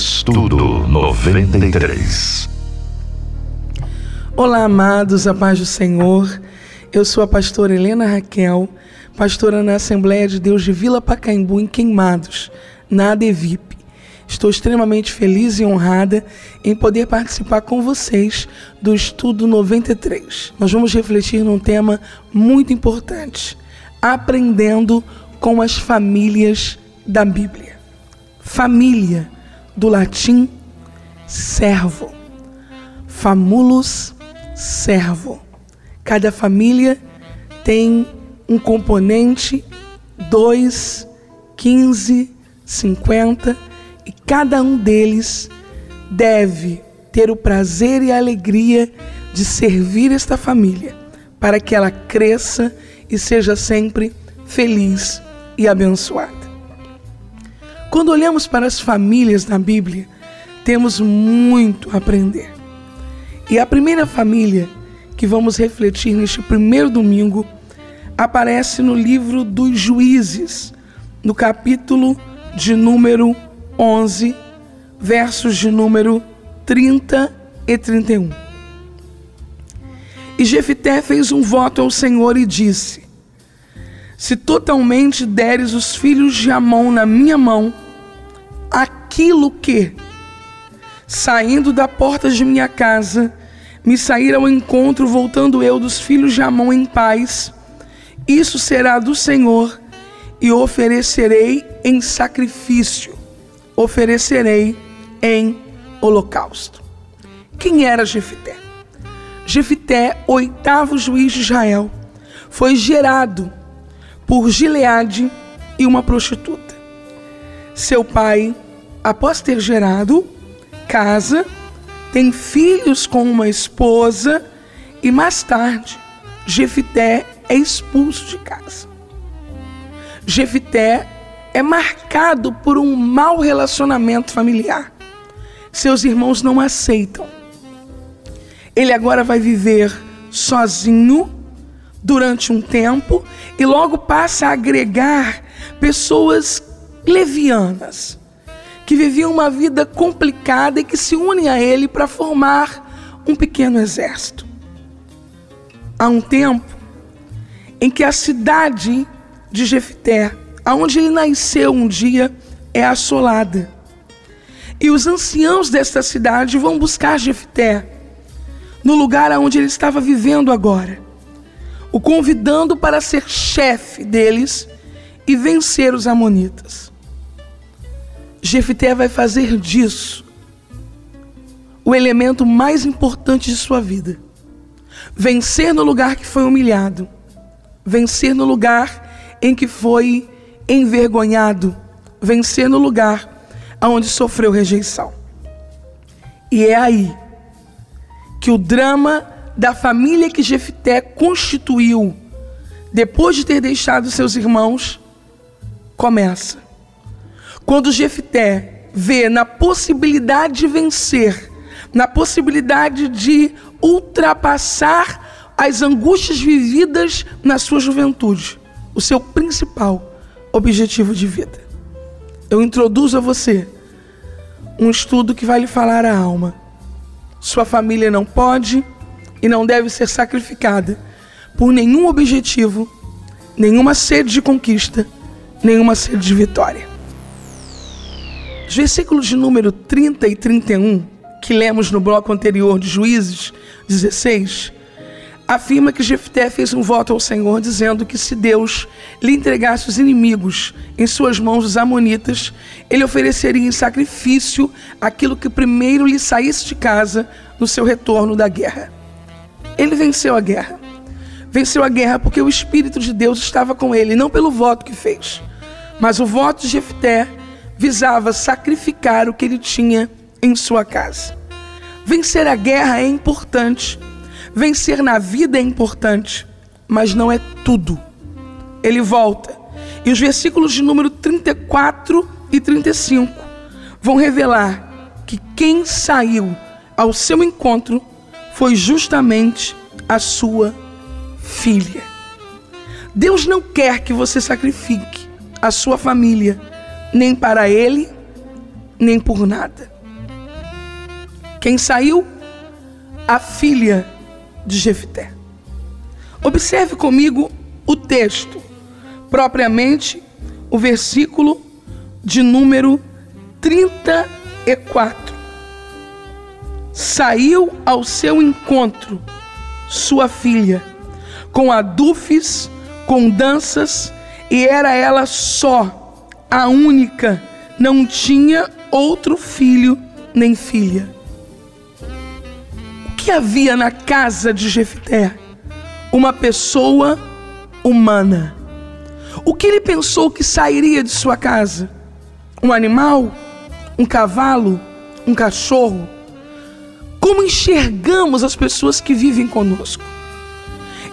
Estudo 93. Olá, amados, a paz do Senhor. Eu sou a pastora Helena Raquel, pastora na Assembleia de Deus de Vila Pacaembu, em Queimados, na ADVIP. Estou extremamente feliz e honrada em poder participar com vocês do Estudo 93. Nós vamos refletir num tema muito importante: aprendendo com as famílias da Bíblia. Família, do latim servo. Famulus servo. Cada família tem um componente 2, 15, 50 e cada um deles deve ter o prazer e a alegria de servir esta família para que ela cresça e seja sempre feliz e abençoada. Quando olhamos para as famílias na Bíblia, temos muito a aprender. E a primeira família que vamos refletir neste primeiro domingo aparece no livro dos Juízes, no capítulo de número 11, versos de número 30 e 31. E Jefité fez um voto ao Senhor e disse: Se totalmente deres os filhos de Amon na minha mão, aquilo que, saindo da porta de minha casa, me sair ao encontro, voltando eu dos filhos de Amon em paz, isso será do Senhor, e oferecerei em sacrifício, oferecerei em holocausto. Quem era Jefité? Jefité, oitavo juiz de Israel, foi gerado por Gileade e uma prostituta. Seu pai, após ter gerado, casa tem filhos com uma esposa e mais tarde Jefité é expulso de casa. Jefité é marcado por um mau relacionamento familiar. Seus irmãos não aceitam. Ele agora vai viver sozinho durante um tempo e logo passa a agregar pessoas levianas que viviam uma vida complicada e que se unem a ele para formar um pequeno exército. Há um tempo em que a cidade de Jefté, aonde ele nasceu um dia, é assolada. E os anciãos desta cidade vão buscar Jefté no lugar onde ele estava vivendo agora, o convidando para ser chefe deles e vencer os amonitas. Jefité vai fazer disso o elemento mais importante de sua vida. Vencer no lugar que foi humilhado, vencer no lugar em que foi envergonhado, vencer no lugar onde sofreu rejeição. E é aí que o drama da família que Jefité constituiu depois de ter deixado seus irmãos começa. Quando Jefté vê na possibilidade de vencer, na possibilidade de ultrapassar as angústias vividas na sua juventude, o seu principal objetivo de vida. Eu introduzo a você um estudo que vai lhe falar a alma. Sua família não pode e não deve ser sacrificada por nenhum objetivo, nenhuma sede de conquista, nenhuma sede de vitória. Os versículos de número 30 e 31, que lemos no bloco anterior de Juízes 16, afirma que Jefté fez um voto ao Senhor dizendo que se Deus lhe entregasse os inimigos em suas mãos, os amonitas, ele ofereceria em sacrifício aquilo que primeiro lhe saísse de casa no seu retorno da guerra. Ele venceu a guerra. Venceu a guerra porque o Espírito de Deus estava com ele, não pelo voto que fez. Mas o voto de Jefté visava sacrificar o que ele tinha em sua casa. Vencer a guerra é importante, vencer na vida é importante, mas não é tudo. Ele volta, e os versículos de número 34 e 35 vão revelar que quem saiu ao seu encontro foi justamente a sua filha. Deus não quer que você sacrifique a sua família nem para ele, nem por nada. Quem saiu? A filha de Jefté. Observe comigo o texto, propriamente o versículo de número 34. Saiu ao seu encontro sua filha, com adufes, com danças, e era ela só, a única, não tinha outro filho nem filha. O que havia na casa de Jefté? Uma pessoa humana. O que ele pensou que sairia de sua casa? Um animal? Um cavalo? Um cachorro? Como enxergamos as pessoas que vivem conosco?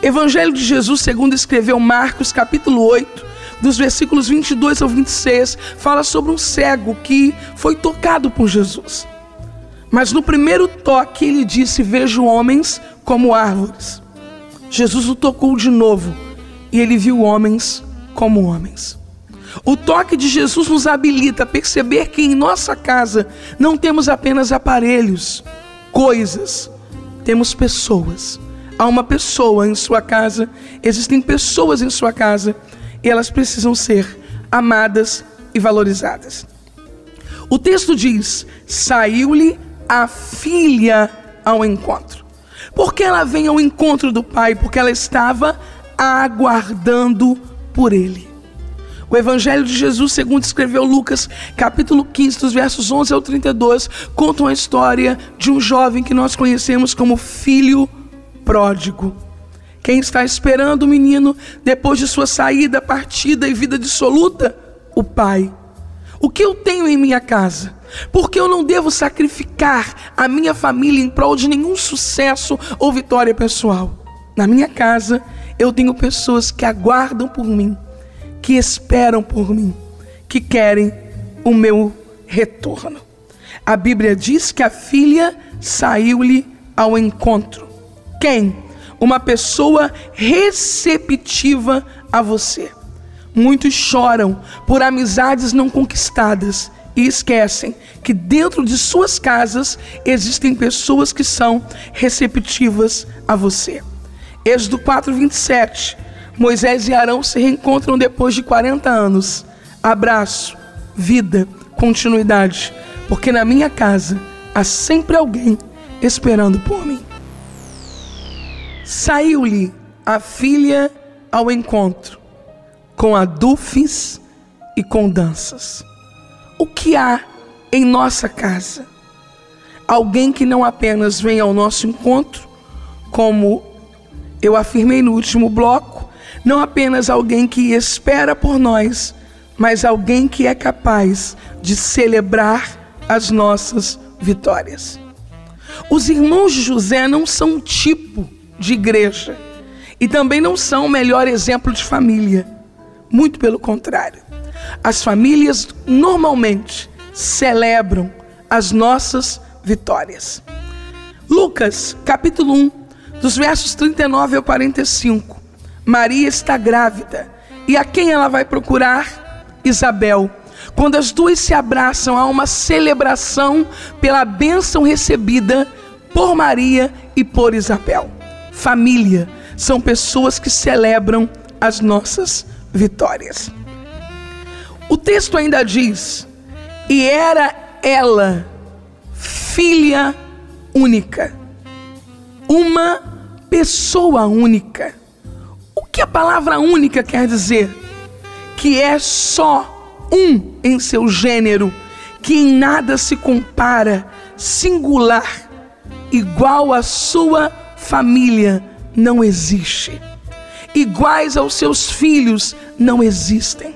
Evangelho de Jesus, segundo escreveu Marcos, capítulo 8, dos versículos 22 ao 26, fala sobre um cego que foi tocado por Jesus. Mas no primeiro toque ele disse: Vejo homens como árvores. Jesus o tocou de novo e ele viu homens como homens. O toque de Jesus nos habilita a perceber que em nossa casa não temos apenas aparelhos, coisas, temos pessoas. Há uma pessoa em sua casa, existem pessoas em sua casa e elas precisam ser amadas e valorizadas. O texto diz: saiu-lhe a filha ao encontro. Por que ela vem ao encontro do pai? Porque ela estava aguardando por ele. O Evangelho de Jesus, segundo escreveu Lucas, capítulo 15, dos versos 11 ao 32, conta uma história de um jovem que nós conhecemos como filho pródigo. Quem está esperando o menino depois de sua saída, partida e vida dissoluta? O pai. O que eu tenho em minha casa? Porque eu não devo sacrificar a minha família em prol de nenhum sucesso ou vitória pessoal. Na minha casa, eu tenho pessoas que aguardam por mim que esperam por mim, que querem o meu retorno. A Bíblia diz que a filha saiu-lhe ao encontro. Quem? Uma pessoa receptiva a você. Muitos choram por amizades não conquistadas e esquecem que dentro de suas casas existem pessoas que são receptivas a você. Êxodo 4, 27 Moisés e Arão se reencontram depois de 40 anos. Abraço, vida, continuidade, porque na minha casa há sempre alguém esperando por mim. Saiu-lhe a filha ao encontro, com adufes e com danças. O que há em nossa casa? Alguém que não apenas vem ao nosso encontro, como eu afirmei no último bloco, não apenas alguém que espera por nós, mas alguém que é capaz de celebrar as nossas vitórias. Os irmãos de José não são um tipo de igreja e também não são o melhor exemplo de família. Muito pelo contrário. As famílias normalmente celebram as nossas vitórias. Lucas, capítulo 1, dos versos 39 ao 45. Maria está grávida. E a quem ela vai procurar? Isabel. Quando as duas se abraçam, há uma celebração pela bênção recebida por Maria e por Isabel. Família são pessoas que celebram as nossas vitórias. O texto ainda diz: e era ela filha única, uma pessoa única que a palavra única quer dizer? Que é só um em seu gênero, que em nada se compara, singular, igual à sua família, não existe. Iguais aos seus filhos não existem.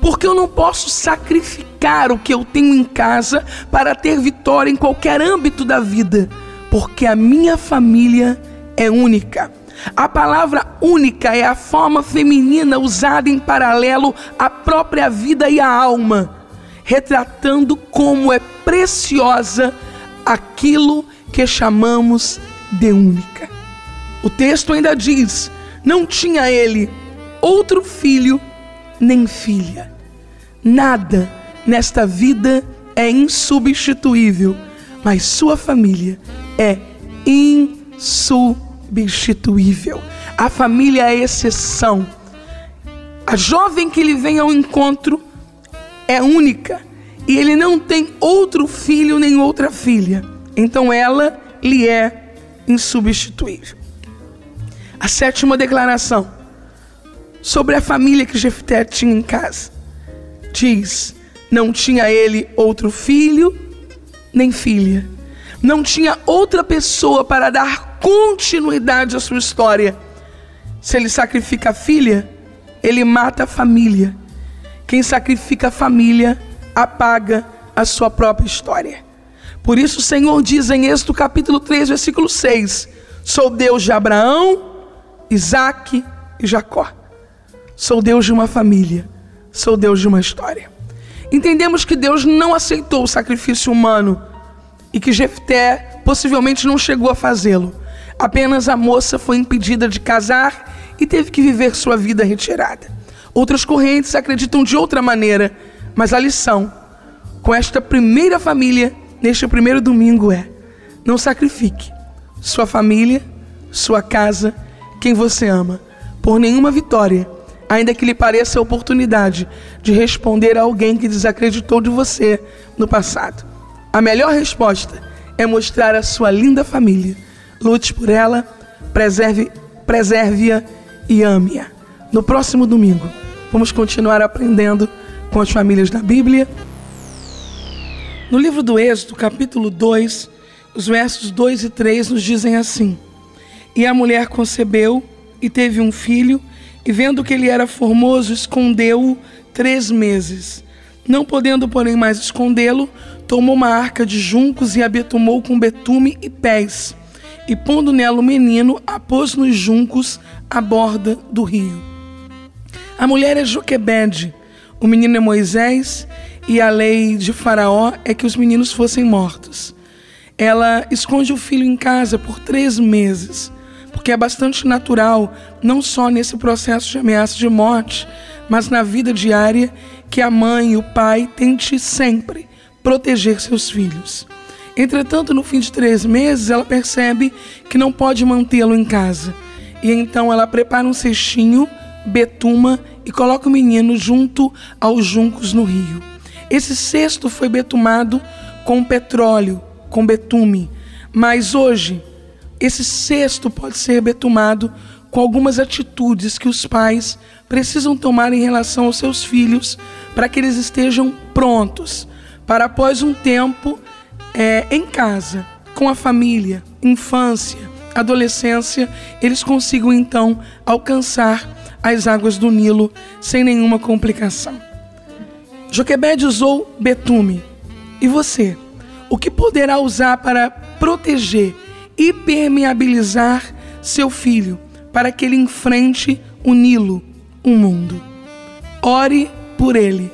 Porque eu não posso sacrificar o que eu tenho em casa para ter vitória em qualquer âmbito da vida, porque a minha família é única. A palavra única é a forma feminina usada em paralelo à própria vida e à alma, retratando como é preciosa aquilo que chamamos de única. O texto ainda diz: não tinha ele outro filho nem filha. Nada nesta vida é insubstituível, mas sua família é insubstituível. A família é exceção. A jovem que lhe vem ao encontro é única e ele não tem outro filho nem outra filha. Então ela lhe é insubstituível. A sétima declaração sobre a família que Jefté tinha em casa diz: não tinha ele outro filho nem filha, não tinha outra pessoa para dar continuidade à sua história. Se ele sacrifica a filha, ele mata a família. Quem sacrifica a família apaga a sua própria história. Por isso o Senhor diz em Êxodo capítulo 3, versículo 6: Sou Deus de Abraão, Isaac e Jacó. Sou Deus de uma família, sou Deus de uma história. Entendemos que Deus não aceitou o sacrifício humano e que Jefté possivelmente não chegou a fazê-lo. Apenas a moça foi impedida de casar e teve que viver sua vida retirada. Outras correntes acreditam de outra maneira, mas a lição com esta primeira família neste primeiro domingo é: não sacrifique sua família, sua casa, quem você ama, por nenhuma vitória, ainda que lhe pareça a oportunidade de responder a alguém que desacreditou de você no passado. A melhor resposta é mostrar a sua linda família. Lute por ela, preserve, preserve-a e ame-a. No próximo domingo, vamos continuar aprendendo com as famílias da Bíblia. No livro do Êxodo, capítulo 2, os versos 2 e 3 nos dizem assim: E a mulher concebeu e teve um filho, e vendo que ele era formoso, escondeu-o três meses. Não podendo, porém, mais escondê-lo, tomou uma arca de juncos e a betumou com betume e pés e pondo nela o menino, a pôs nos juncos à borda do rio. A mulher é Joquebede, o menino é Moisés, e a lei de Faraó é que os meninos fossem mortos. Ela esconde o filho em casa por três meses, porque é bastante natural, não só nesse processo de ameaça de morte, mas na vida diária, que a mãe e o pai tente sempre proteger seus filhos. Entretanto, no fim de três meses, ela percebe que não pode mantê-lo em casa. E então ela prepara um cestinho, betuma e coloca o menino junto aos juncos no rio. Esse cesto foi betumado com petróleo, com betume. Mas hoje, esse cesto pode ser betumado com algumas atitudes que os pais precisam tomar em relação aos seus filhos para que eles estejam prontos para após um tempo é, em casa, com a família, infância, adolescência, eles consigam então alcançar as águas do Nilo sem nenhuma complicação. Joquebed usou betume. E você? O que poderá usar para proteger e permeabilizar seu filho para que ele enfrente o Nilo, o mundo? Ore por ele,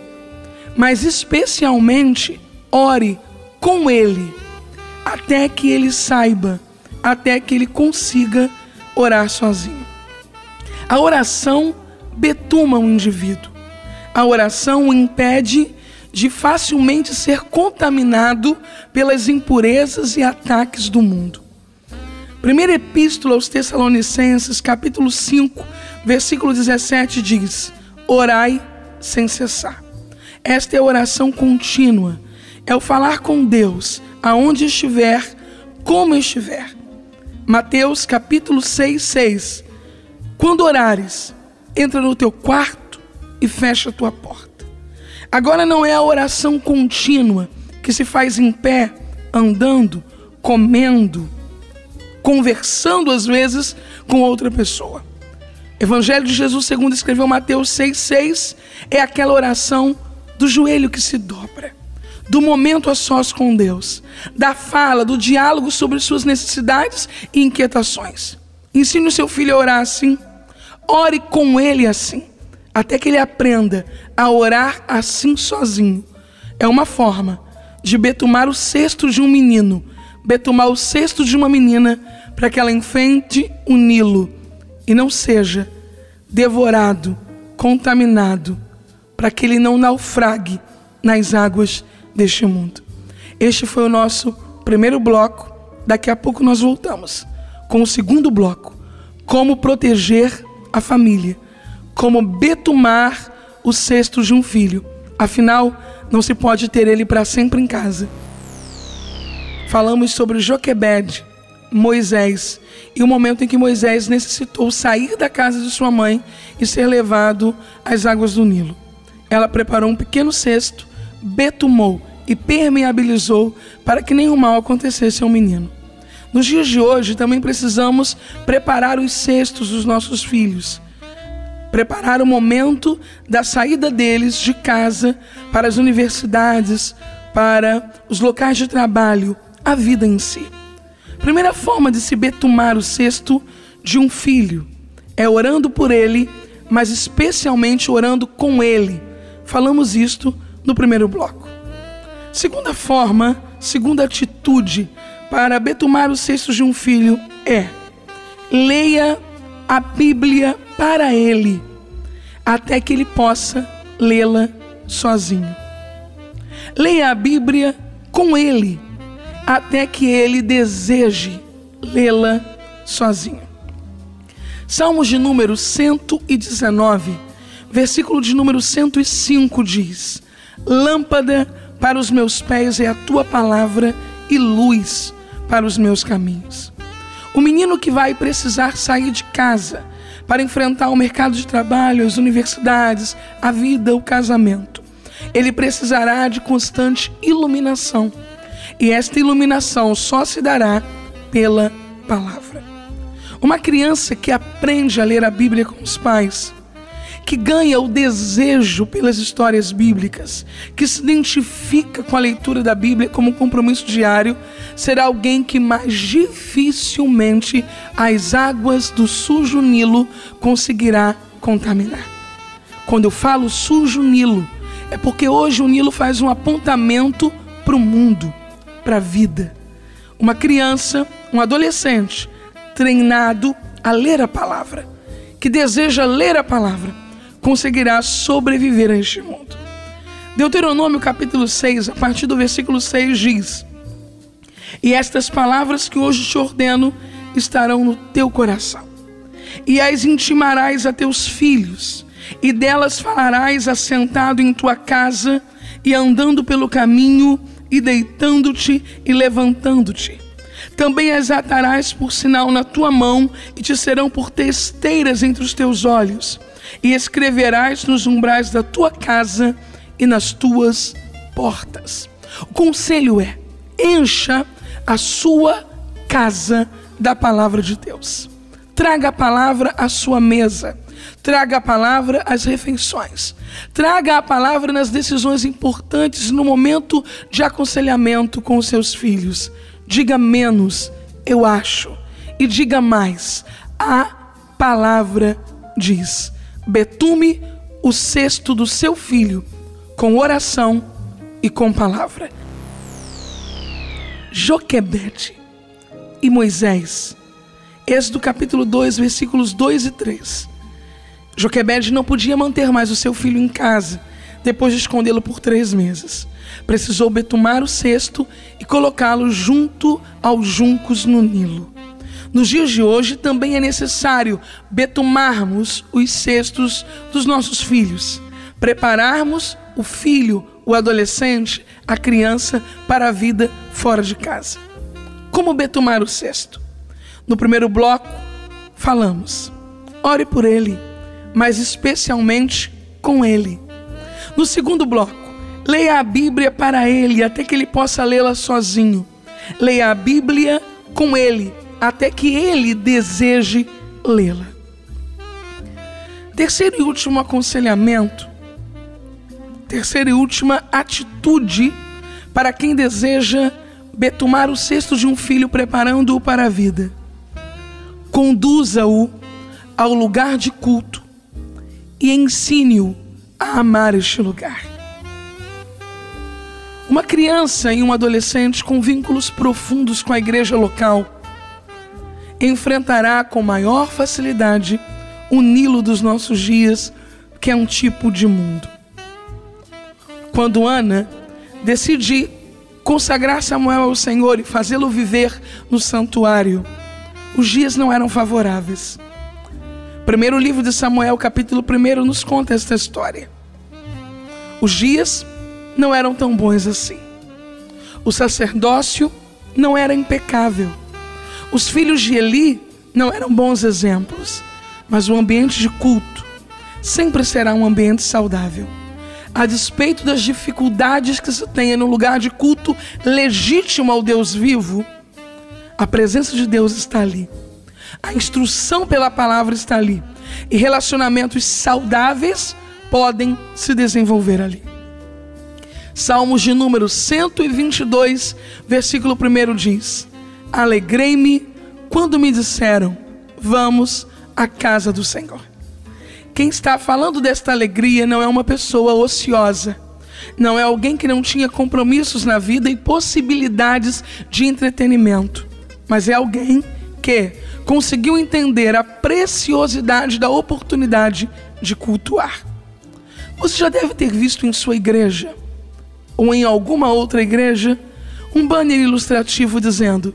mas especialmente ore com ele, até que ele saiba, até que ele consiga orar sozinho. A oração betuma o indivíduo. A oração o impede de facilmente ser contaminado pelas impurezas e ataques do mundo. Primeira Epístola aos Tessalonicenses, capítulo 5, versículo 17 diz: Orai sem cessar. Esta é a oração contínua é o falar com Deus aonde estiver, como estiver. Mateus capítulo 6, 6. Quando orares, entra no teu quarto e fecha a tua porta. Agora não é a oração contínua que se faz em pé, andando, comendo, conversando às vezes com outra pessoa. Evangelho de Jesus, segundo escreveu Mateus 6,6, é aquela oração do joelho que se dobra do momento a sós com Deus, da fala, do diálogo sobre suas necessidades e inquietações. Ensine o seu filho a orar assim, ore com ele assim, até que ele aprenda a orar assim sozinho. É uma forma de betumar o cesto de um menino, betumar o cesto de uma menina, para que ela enfrente o Nilo e não seja devorado, contaminado, para que ele não naufrague nas águas deste mundo. Este foi o nosso primeiro bloco. Daqui a pouco nós voltamos com o segundo bloco: como proteger a família, como betumar o cesto de um filho. Afinal, não se pode ter ele para sempre em casa. Falamos sobre Joquebed, Moisés, e o momento em que Moisés necessitou sair da casa de sua mãe e ser levado às águas do Nilo. Ela preparou um pequeno cesto, betumou e permeabilizou para que nenhum mal acontecesse ao menino. Nos dias de hoje, também precisamos preparar os cestos dos nossos filhos. Preparar o momento da saída deles de casa para as universidades, para os locais de trabalho, a vida em si. Primeira forma de se betumar o cesto de um filho é orando por ele, mas especialmente orando com ele. Falamos isto no primeiro bloco. Segunda forma, segunda atitude para betumar os cestos de um filho é: leia a Bíblia para ele, até que ele possa lê-la sozinho. Leia a Bíblia com ele, até que ele deseje lê-la sozinho. Salmos de número 119, versículo de número 105 diz: Lâmpada para os meus pés é a tua palavra e luz para os meus caminhos. O menino que vai precisar sair de casa para enfrentar o mercado de trabalho, as universidades, a vida, o casamento, ele precisará de constante iluminação. E esta iluminação só se dará pela palavra. Uma criança que aprende a ler a Bíblia com os pais que ganha o desejo pelas histórias bíblicas, que se identifica com a leitura da Bíblia como um compromisso diário, será alguém que mais dificilmente as águas do sujo Nilo conseguirá contaminar. Quando eu falo sujo Nilo, é porque hoje o Nilo faz um apontamento para o mundo, para a vida. Uma criança, um adolescente, treinado a ler a palavra, que deseja ler a palavra, conseguirá sobreviver a este mundo. Deuteronômio capítulo 6, a partir do versículo 6 diz: E estas palavras que hoje te ordeno estarão no teu coração, e as intimarás a teus filhos, e delas falarás assentado em tua casa, e andando pelo caminho, e deitando-te e levantando-te. Também as atarás por sinal na tua mão, e te serão por testeiras entre os teus olhos e escreverás nos umbrais da tua casa e nas tuas portas. O conselho é: encha a sua casa da palavra de Deus. Traga a palavra à sua mesa. Traga a palavra às refeições. Traga a palavra nas decisões importantes no momento de aconselhamento com os seus filhos. Diga menos, eu acho, e diga mais. A palavra diz betume o cesto do seu filho com oração e com palavra. Joquebede e Moisés. Êxodo capítulo 2, versículos 2 e 3. Joquebede não podia manter mais o seu filho em casa, depois de escondê-lo por três meses. Precisou betumar o cesto e colocá-lo junto aos juncos no Nilo. Nos dias de hoje também é necessário betumarmos os cestos dos nossos filhos, prepararmos o filho, o adolescente, a criança para a vida fora de casa. Como betumar o cesto? No primeiro bloco, falamos: ore por ele, mas especialmente com ele. No segundo bloco, leia a Bíblia para ele até que ele possa lê-la sozinho. Leia a Bíblia com ele até que ele deseje lê-la. Terceiro e último aconselhamento, terceira e última atitude para quem deseja betumar o cesto de um filho preparando-o para a vida. Conduza-o ao lugar de culto e ensine-o a amar este lugar. Uma criança e um adolescente com vínculos profundos com a igreja local enfrentará com maior facilidade o Nilo dos nossos dias, que é um tipo de mundo. Quando Ana decide consagrar Samuel ao Senhor e fazê-lo viver no santuário, os dias não eram favoráveis. Primeiro livro de Samuel, capítulo 1, nos conta esta história. Os dias não eram tão bons assim. O sacerdócio não era impecável. Os filhos de Eli não eram bons exemplos. Mas o ambiente de culto sempre será um ambiente saudável. A despeito das dificuldades que se tenha no lugar de culto legítimo ao Deus vivo, a presença de Deus está ali. A instrução pela palavra está ali. E relacionamentos saudáveis podem se desenvolver ali. Salmos de número 122, versículo 1 diz: Alegrei-me quando me disseram, vamos à casa do Senhor. Quem está falando desta alegria não é uma pessoa ociosa, não é alguém que não tinha compromissos na vida e possibilidades de entretenimento, mas é alguém que conseguiu entender a preciosidade da oportunidade de cultuar. Você já deve ter visto em sua igreja ou em alguma outra igreja um banner ilustrativo dizendo: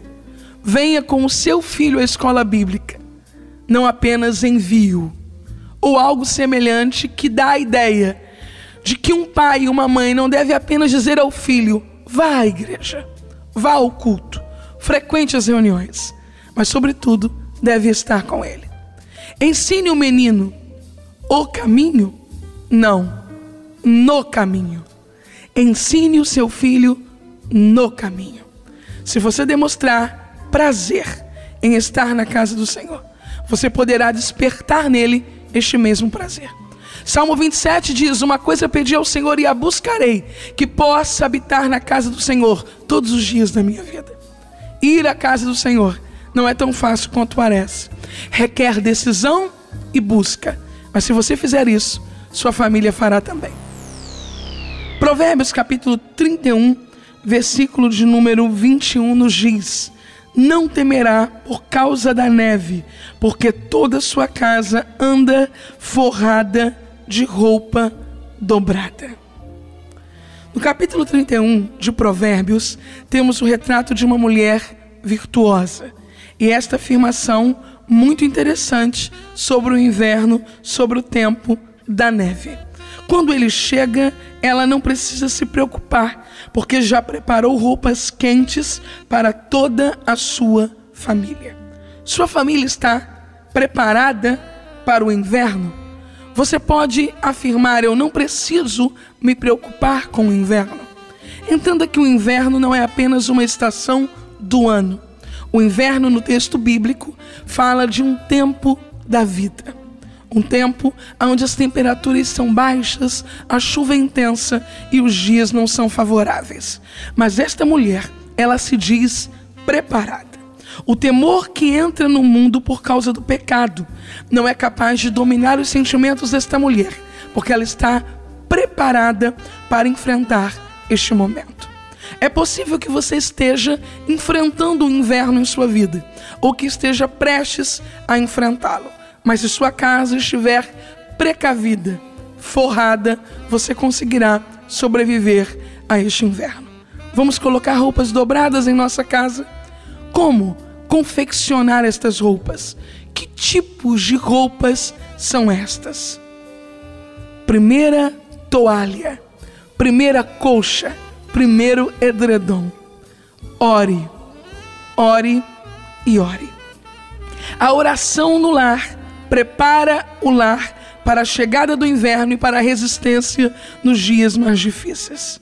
Venha com o seu filho à escola bíblica, não apenas envio, ou algo semelhante que dá a ideia de que um pai e uma mãe não deve apenas dizer ao filho: vá à igreja, vá ao culto, frequente as reuniões, mas, sobretudo, deve estar com ele. Ensine o menino o caminho? Não, no caminho. Ensine o seu filho no caminho. Se você demonstrar prazer em estar na casa do Senhor, você poderá despertar nele este mesmo prazer. Salmo 27 diz: Uma coisa pedi ao Senhor e a buscarei, que possa habitar na casa do Senhor todos os dias da minha vida. Ir à casa do Senhor não é tão fácil quanto parece, requer decisão e busca, mas se você fizer isso, sua família fará também. Provérbios capítulo 31, versículo de número 21 nos diz: Não temerá por causa da neve, porque toda sua casa anda forrada de roupa dobrada. No capítulo 31 de Provérbios, temos o retrato de uma mulher virtuosa. E esta afirmação muito interessante sobre o inverno, sobre o tempo da neve. Quando ele chega, ela não precisa se preocupar, porque já preparou roupas quentes para toda a sua família. Sua família está preparada para o inverno? Você pode afirmar: Eu não preciso me preocupar com o inverno. Entenda que o inverno não é apenas uma estação do ano. O inverno, no texto bíblico, fala de um tempo da vida. Um tempo onde as temperaturas são baixas, a chuva é intensa e os dias não são favoráveis. Mas esta mulher, ela se diz preparada. O temor que entra no mundo por causa do pecado não é capaz de dominar os sentimentos desta mulher, porque ela está preparada para enfrentar este momento. É possível que você esteja enfrentando o inverno em sua vida, ou que esteja prestes a enfrentá-lo. Mas se sua casa estiver precavida, forrada, você conseguirá sobreviver a este inverno. Vamos colocar roupas dobradas em nossa casa? Como confeccionar estas roupas? Que tipos de roupas são estas? Primeira toalha, primeira colcha, primeiro edredom. Ore, ore e ore. A oração no lar prepara o lar para a chegada do inverno e para a resistência nos dias mais difíceis.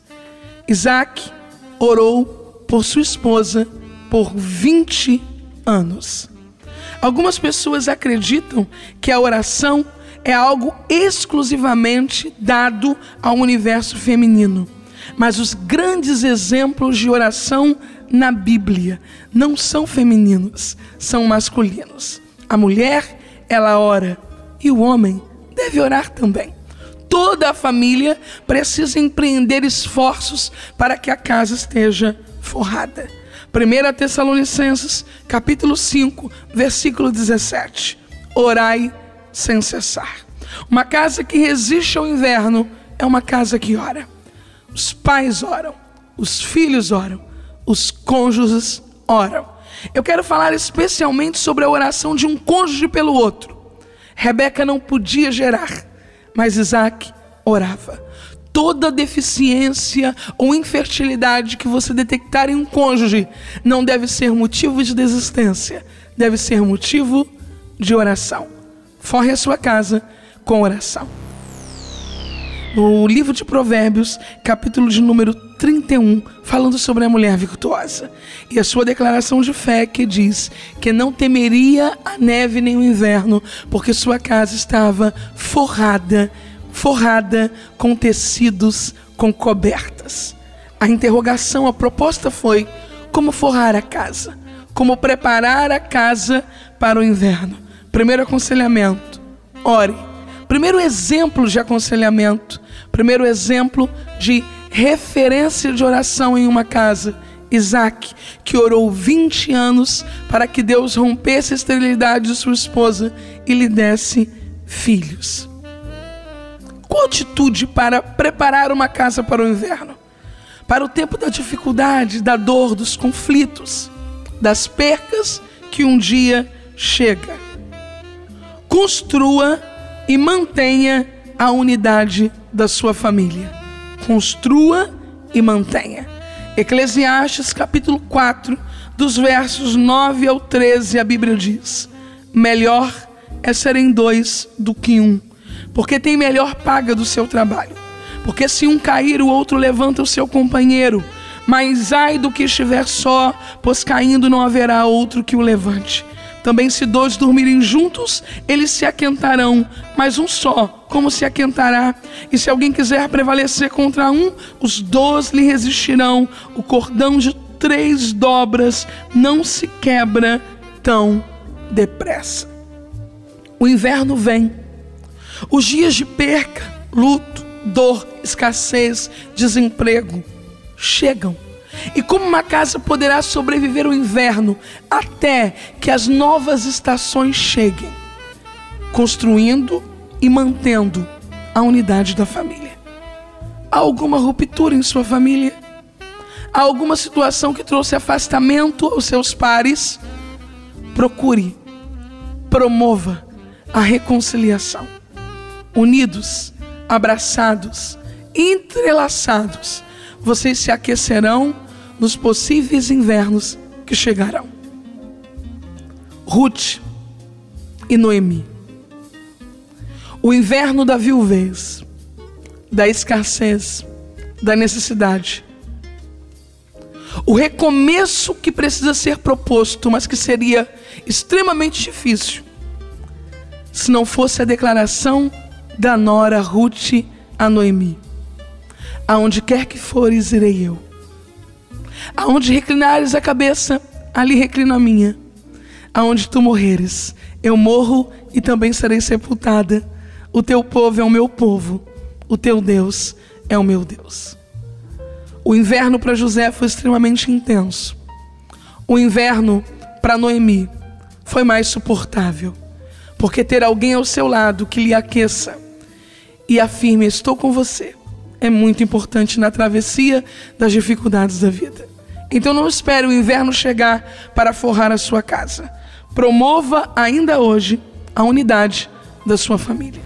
Isaac orou por sua esposa por 20 anos. Algumas pessoas acreditam que a oração é algo exclusivamente dado ao universo feminino. Mas os grandes exemplos de oração na Bíblia não são femininos, são masculinos. A mulher, ela ora e o homem deve orar também. Toda a família precisa empreender esforços para que a casa esteja forrada. 1 Tessalonicenses, capítulo 5, versículo 17. Orai sem cessar. Uma casa que resiste ao inverno é uma casa que ora. Os pais oram, os filhos oram, os cônjuges oram. Eu quero falar especialmente sobre a oração de um cônjuge pelo outro. Rebeca não podia gerar, mas Isaac orava. Toda deficiência ou infertilidade que você detectar em um cônjuge não deve ser motivo de desistência, deve ser motivo de oração. Forre a sua casa com oração. No livro de Provérbios, capítulo de número 31, falando sobre a mulher virtuosa. E a sua declaração de fé que diz que não temeria a neve nem o inverno, porque sua casa estava forrada, forrada com tecidos, com cobertas. A interrogação, a proposta foi: como forrar a casa? Como preparar a casa para o inverno? Primeiro aconselhamento: ore. Primeiro exemplo de aconselhamento, primeiro exemplo de referência de oração em uma casa. Isaac, que orou 20 anos para que Deus rompesse a esterilidade de sua esposa e lhe desse filhos. Qual atitude para preparar uma casa para o inverno? Para o tempo da dificuldade, da dor, dos conflitos, das percas que um dia chega. Construa e mantenha a unidade da sua família construa e mantenha. Eclesiastes capítulo 4, dos versos 9 ao 13, a Bíblia diz: Melhor é serem dois do que um, porque tem melhor paga do seu trabalho. Porque se um cair, o outro levanta o seu companheiro. Mas ai do que estiver só, pois caindo não haverá outro que o levante. Também, se dois dormirem juntos, eles se aquentarão, mas um só, como se aquentará? E se alguém quiser prevalecer contra um, os dois lhe resistirão. O cordão de três dobras não se quebra tão depressa. O inverno vem, os dias de perca, luto, dor, escassez, desemprego chegam. E como uma casa poderá sobreviver o inverno até que as novas estações cheguem? Construindo e mantendo a unidade da família. Há alguma ruptura em sua família? Há alguma situação que trouxe afastamento aos seus pares? Procure, promova a reconciliação. Unidos, abraçados, entrelaçados, vocês se aquecerão nos possíveis invernos que chegarão. Ruth e Noemi. O inverno da viuvez, da escassez, da necessidade. O recomeço que precisa ser proposto, mas que seria extremamente difícil se não fosse a declaração da nora Ruth a Noemi. Aonde quer que fores, irei eu Aonde reclinares a cabeça, ali reclino a minha. Aonde tu morreres, eu morro e também serei sepultada. O teu povo é o meu povo, o teu Deus é o meu Deus. O inverno para José foi extremamente intenso. O inverno para Noemi foi mais suportável, porque ter alguém ao seu lado que lhe aqueça e afirme: Estou com você, é muito importante na travessia das dificuldades da vida. Então não espere o inverno chegar para forrar a sua casa. Promova ainda hoje a unidade da sua família.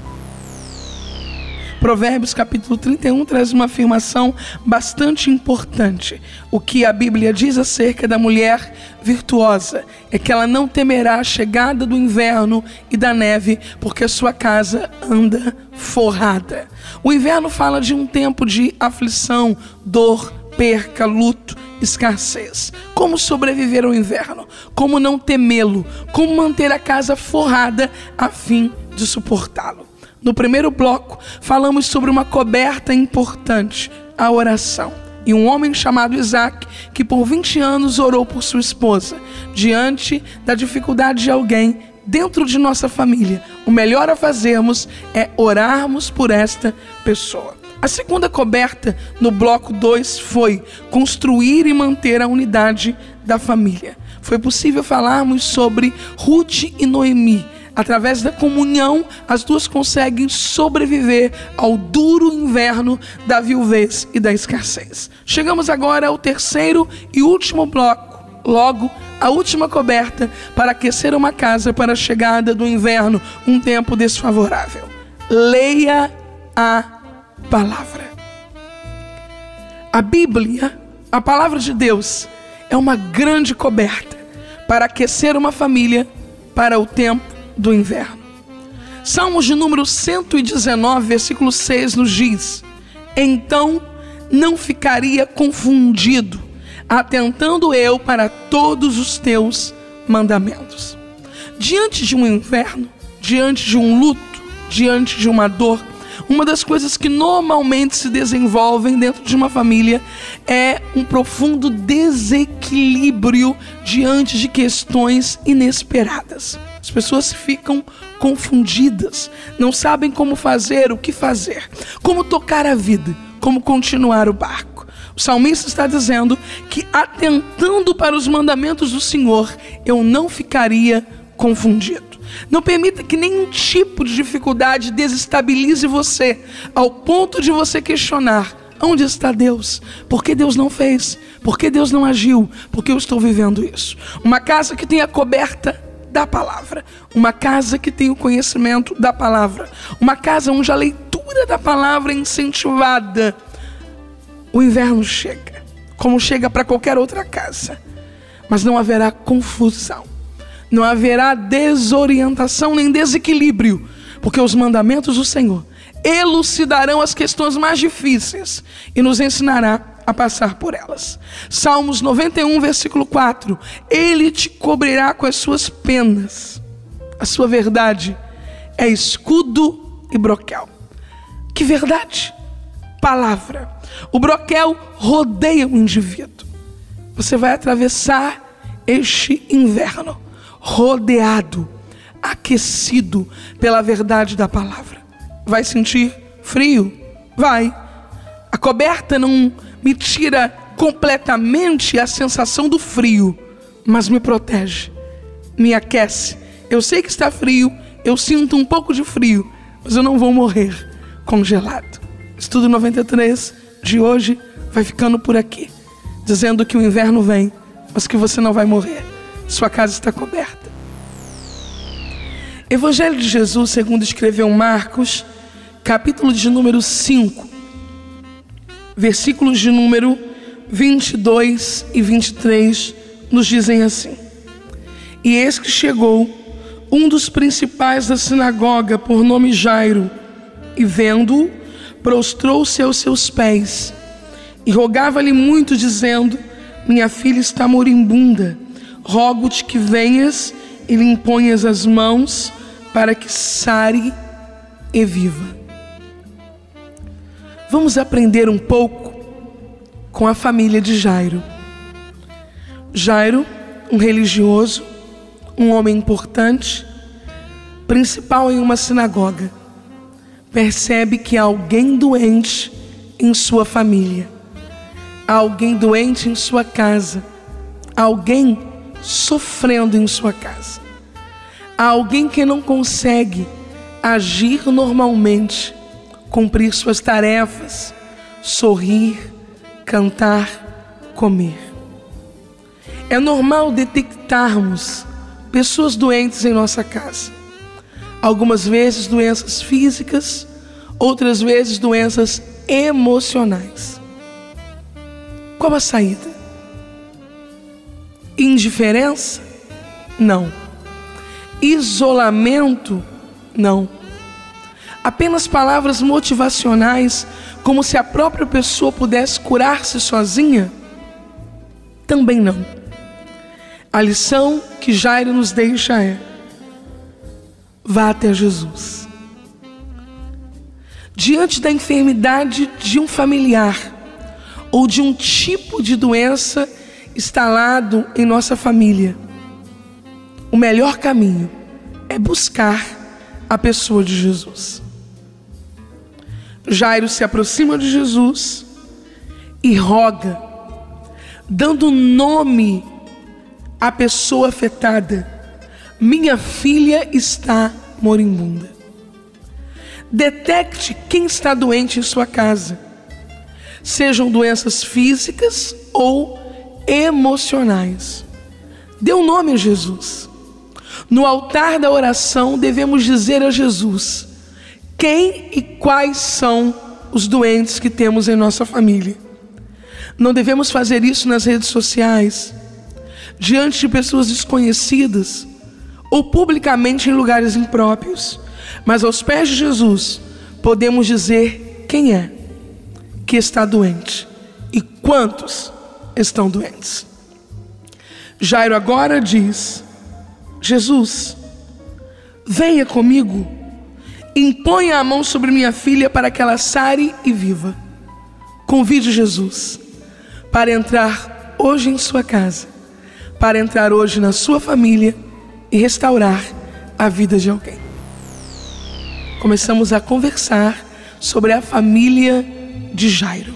Provérbios capítulo 31 traz uma afirmação bastante importante. O que a Bíblia diz acerca da mulher virtuosa é que ela não temerá a chegada do inverno e da neve, porque a sua casa anda forrada. O inverno fala de um tempo de aflição, dor, perca, luto escassez. Como sobreviver ao inverno? Como não temê-lo? Como manter a casa forrada a fim de suportá-lo? No primeiro bloco, falamos sobre uma coberta importante, a oração. E um homem chamado Isaac, que por 20 anos orou por sua esposa, diante da dificuldade de alguém dentro de nossa família. O melhor a fazermos é orarmos por esta pessoa. A segunda coberta no bloco 2 foi construir e manter a unidade da família. Foi possível falarmos sobre Ruth e Noemi, através da comunhão, as duas conseguem sobreviver ao duro inverno da viuvez e da escassez. Chegamos agora ao terceiro e último bloco. Logo, a última coberta para aquecer uma casa para a chegada do inverno, um tempo desfavorável. Leia a palavra. A Bíblia, a palavra de Deus, é uma grande coberta para aquecer uma família para o tempo do inverno. Salmos de número 119, versículo 6 nos diz: Então não ficaria confundido, atentando eu para todos os teus mandamentos. Diante de um inverno, diante de um luto, diante de uma dor, uma das coisas que normalmente se desenvolvem dentro de uma família é um profundo desequilíbrio diante de questões inesperadas. As pessoas ficam confundidas, não sabem como fazer, o que fazer, como tocar a vida, como continuar o barco. O salmista está dizendo que, atentando para os mandamentos do Senhor, eu não ficaria confundido. Não permita que nenhum tipo de dificuldade desestabilize você, ao ponto de você questionar: onde está Deus? Por que Deus não fez? Por que Deus não agiu? Por que eu estou vivendo isso? Uma casa que tenha coberta da palavra, uma casa que tenha o conhecimento da palavra, uma casa onde a leitura da palavra é incentivada. O inverno chega, como chega para qualquer outra casa, mas não haverá confusão não haverá desorientação nem desequilíbrio, porque os mandamentos do Senhor elucidarão as questões mais difíceis e nos ensinará a passar por elas. Salmos 91, versículo 4: Ele te cobrirá com as suas penas, a sua verdade é escudo e broquel. Que verdade? Palavra. O broquel rodeia o indivíduo. Você vai atravessar este inverno rodeado, aquecido pela verdade da palavra. Vai sentir frio? Vai. A coberta não me tira completamente a sensação do frio, mas me protege, me aquece. Eu sei que está frio, eu sinto um pouco de frio, mas eu não vou morrer congelado. Estudo 93 de hoje vai ficando por aqui, dizendo que o inverno vem, mas que você não vai morrer. Sua casa está coberta. Evangelho de Jesus, segundo escreveu Marcos, capítulo de número 5, versículos de número 22 e 23, nos dizem assim: E eis que chegou um dos principais da sinagoga, por nome Jairo, e vendo-o, prostrou-se aos seus pés e rogava-lhe muito, dizendo: Minha filha está moribunda rogo-te que venhas e lhe imponhas as mãos para que sare e viva. Vamos aprender um pouco com a família de Jairo. Jairo, um religioso, um homem importante, principal em uma sinagoga, percebe que há alguém doente em sua família, há alguém doente em sua casa, alguém sofrendo em sua casa. Há alguém que não consegue agir normalmente, cumprir suas tarefas, sorrir, cantar, comer. É normal detectarmos pessoas doentes em nossa casa. Algumas vezes doenças físicas, outras vezes doenças emocionais. Qual a saída? Indiferença? Não. Isolamento? Não. Apenas palavras motivacionais, como se a própria pessoa pudesse curar-se sozinha? Também não. A lição que Jairo nos deixa é: vá até Jesus. Diante da enfermidade de um familiar ou de um tipo de doença instalado em nossa família, o melhor caminho é buscar a pessoa de Jesus. Jairo se aproxima de Jesus e roga, dando nome à pessoa afetada, Minha filha está moribunda. Detecte quem está doente em sua casa, sejam doenças físicas ou emocionais. Dê um nome a Jesus. No altar da oração, devemos dizer a Jesus quem e quais são os doentes que temos em nossa família. Não devemos fazer isso nas redes sociais, diante de pessoas desconhecidas ou publicamente em lugares impróprios, mas aos pés de Jesus podemos dizer quem é que está doente e quantos estão doentes. Jairo agora diz: Jesus, venha comigo, imponha a mão sobre minha filha para que ela sare e viva. Convide Jesus para entrar hoje em sua casa, para entrar hoje na sua família e restaurar a vida de alguém. Começamos a conversar sobre a família de Jairo.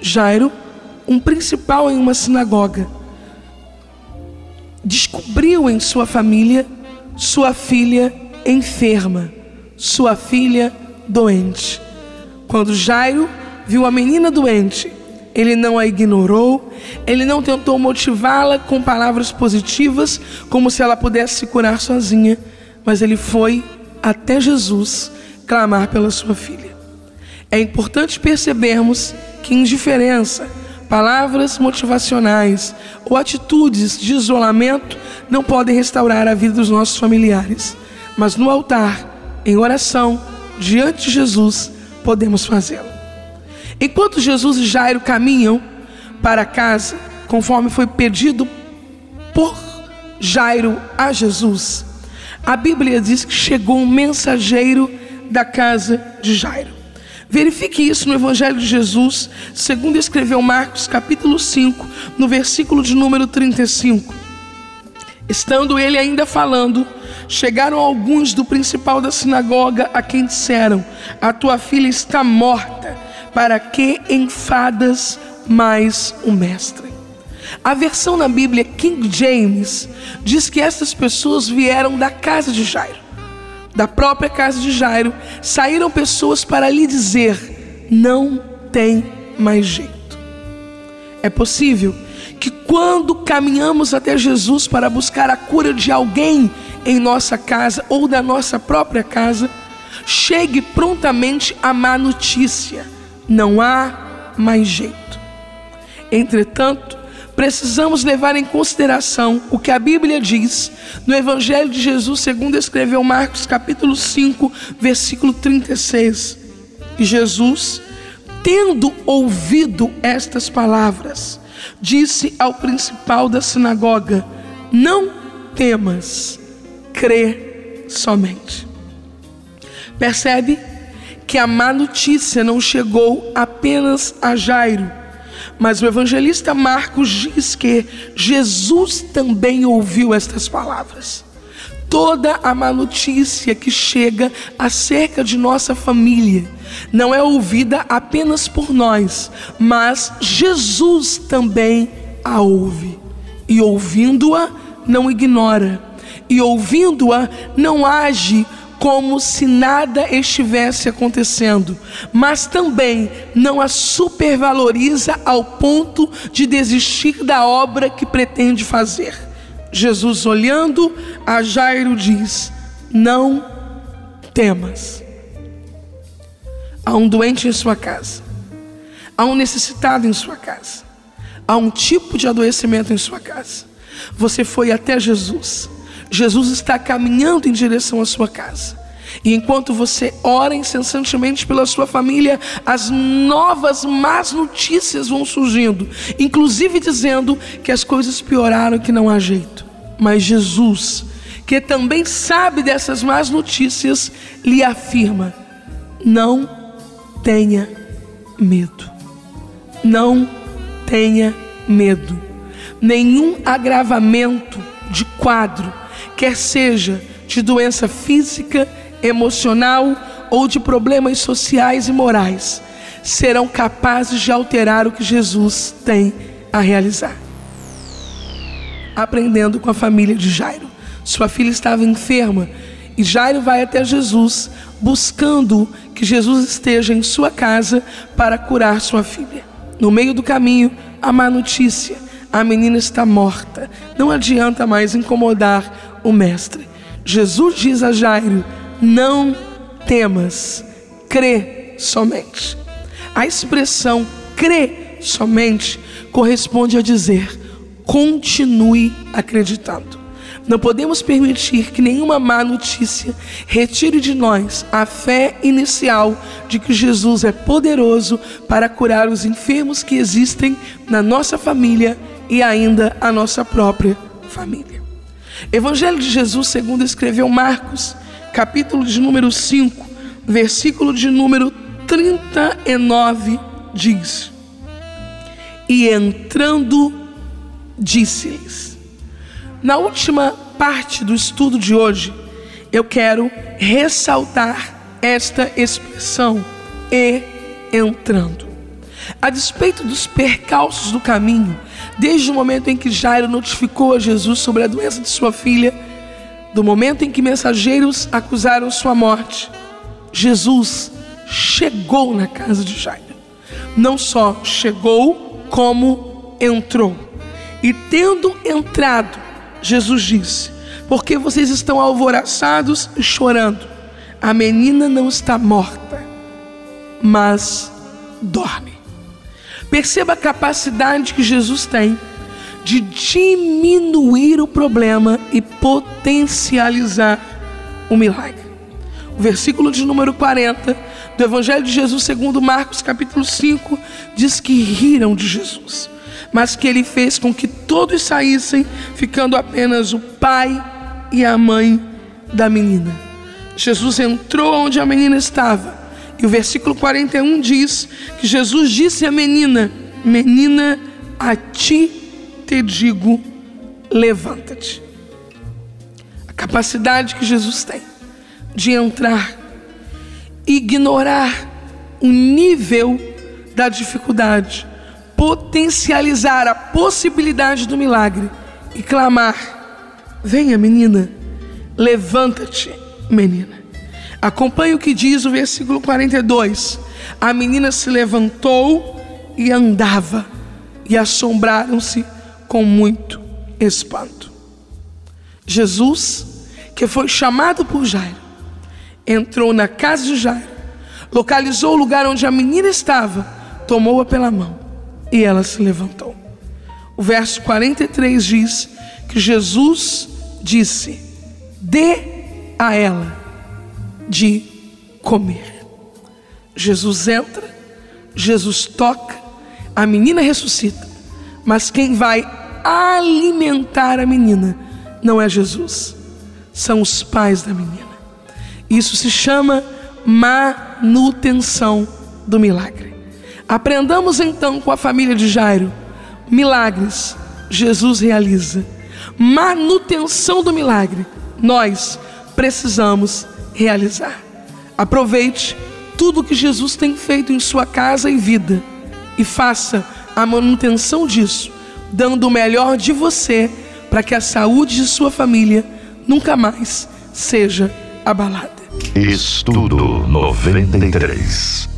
Jairo, um principal em uma sinagoga, descobriu em sua família sua filha enferma, sua filha doente. Quando Jairo viu a menina doente, ele não a ignorou, ele não tentou motivá-la com palavras positivas, como se ela pudesse se curar sozinha, mas ele foi até Jesus clamar pela sua filha. É importante percebermos que indiferença, palavras motivacionais ou atitudes de isolamento não podem restaurar a vida dos nossos familiares, mas no altar, em oração, diante de Jesus, podemos fazê-lo. Enquanto Jesus e Jairo caminham para casa, conforme foi pedido por Jairo a Jesus, a Bíblia diz que chegou um mensageiro da casa de Jairo. Verifique isso no Evangelho de Jesus, segundo escreveu Marcos, capítulo 5, no versículo de número 35. Estando ele ainda falando, chegaram alguns do principal da sinagoga a quem disseram: A tua filha está morta, para que enfadas mais o mestre? A versão na Bíblia King James diz que essas pessoas vieram da casa de Jairo da própria casa de Jairo, saíram pessoas para lhe dizer: não tem mais jeito. É possível que quando caminhamos até Jesus para buscar a cura de alguém em nossa casa ou da nossa própria casa, chegue prontamente a má notícia: não há mais jeito. Entretanto, precisamos levar em consideração o que a Bíblia diz no Evangelho de Jesus, segundo escreveu Marcos, capítulo 5, versículo 36. E Jesus, tendo ouvido estas palavras, disse ao principal da sinagoga: Não temas, crê somente. Percebe que a má notícia não chegou apenas a Jairo, mas o evangelista Marcos diz que Jesus também ouviu estas palavras. Toda a má notícia que chega acerca de nossa família não é ouvida apenas por nós, mas Jesus também a ouve. E ouvindo-a, não ignora. E ouvindo-a, não age como se nada estivesse acontecendo, mas também não a supervaloriza ao ponto de desistir da obra que pretende fazer. Jesus, olhando a Jairo, diz: Não temas. Há um doente em sua casa, há um necessitado em sua casa, há um tipo de adoecimento em sua casa. Você foi até Jesus Jesus está caminhando em direção à sua casa. E enquanto você ora incessantemente pela sua família, as novas más notícias vão surgindo, inclusive dizendo que as coisas pioraram, que não há jeito. Mas Jesus, que também sabe dessas más notícias, lhe afirma: não tenha medo. Não tenha medo. Nenhum agravamento de quadro quer seja de doença física, emocional ou de problemas sociais e morais, serão capazes de alterar o que Jesus tem a realizar. Aprendendo com a família de Jairo Sua filha estava enferma e Jairo vai até Jesus, buscando que Jesus esteja em sua casa para curar sua filha. No meio do caminho, a má notícia: a menina está morta. Não adianta mais incomodar o mestre. Jesus diz a Jairo: Não temas, crê somente. A expressão crê somente corresponde a dizer: continue acreditando. Não podemos permitir que nenhuma má notícia retire de nós a fé inicial de que Jesus é poderoso para curar os enfermos que existem na nossa família e ainda a nossa própria família. Evangelho de Jesus, segundo escreveu Marcos, capítulo de número 5, versículo de número 39, diz: E entrando, disse-lhes: na última parte do estudo de hoje, eu quero ressaltar esta expressão e entrando. A despeito dos percalços do caminho, desde o momento em que Jairo notificou a Jesus sobre a doença de sua filha, do momento em que mensageiros acusaram sua morte, Jesus chegou na casa de Jairo. Não só chegou, como entrou. E tendo entrado, Jesus disse: Porque vocês estão alvoraçados e chorando? A menina não está morta, mas dorme. Perceba a capacidade que Jesus tem de diminuir o problema e potencializar o milagre. O versículo de número 40 do Evangelho de Jesus, segundo Marcos, capítulo 5, diz que riram de Jesus mas que ele fez com que todos saíssem, ficando apenas o pai e a mãe da menina. Jesus entrou onde a menina estava, e o versículo 41 diz que Jesus disse à menina: Menina, a ti te digo, levanta-te. A capacidade que Jesus tem de entrar, ignorar o nível da dificuldade potencializar a possibilidade do milagre e clamar: Venha, menina, levanta-te, menina. Acompanhe o que diz o versículo 42. A menina se levantou e andava, e assombraram-se com muito espanto. Jesus, que foi chamado por Jairo, entrou na casa de Jairo, localizou o lugar onde a menina estava, tomou-a pela mão e ela se levantou. O verso 43 diz que Jesus disse: Dê a ela de comer. Jesus entra, Jesus toca, a menina ressuscita, mas quem vai alimentar a menina não é Jesus, são os pais da menina. Isso se chama manutenção do milagre. Aprendamos então com a família de Jairo: milagres Jesus realiza, manutenção do milagre nós precisamos realizar. Aproveite tudo que Jesus tem feito em sua casa e vida e faça a manutenção disso, dando o melhor de você para que a saúde de sua família nunca mais seja abalada. Estudo 93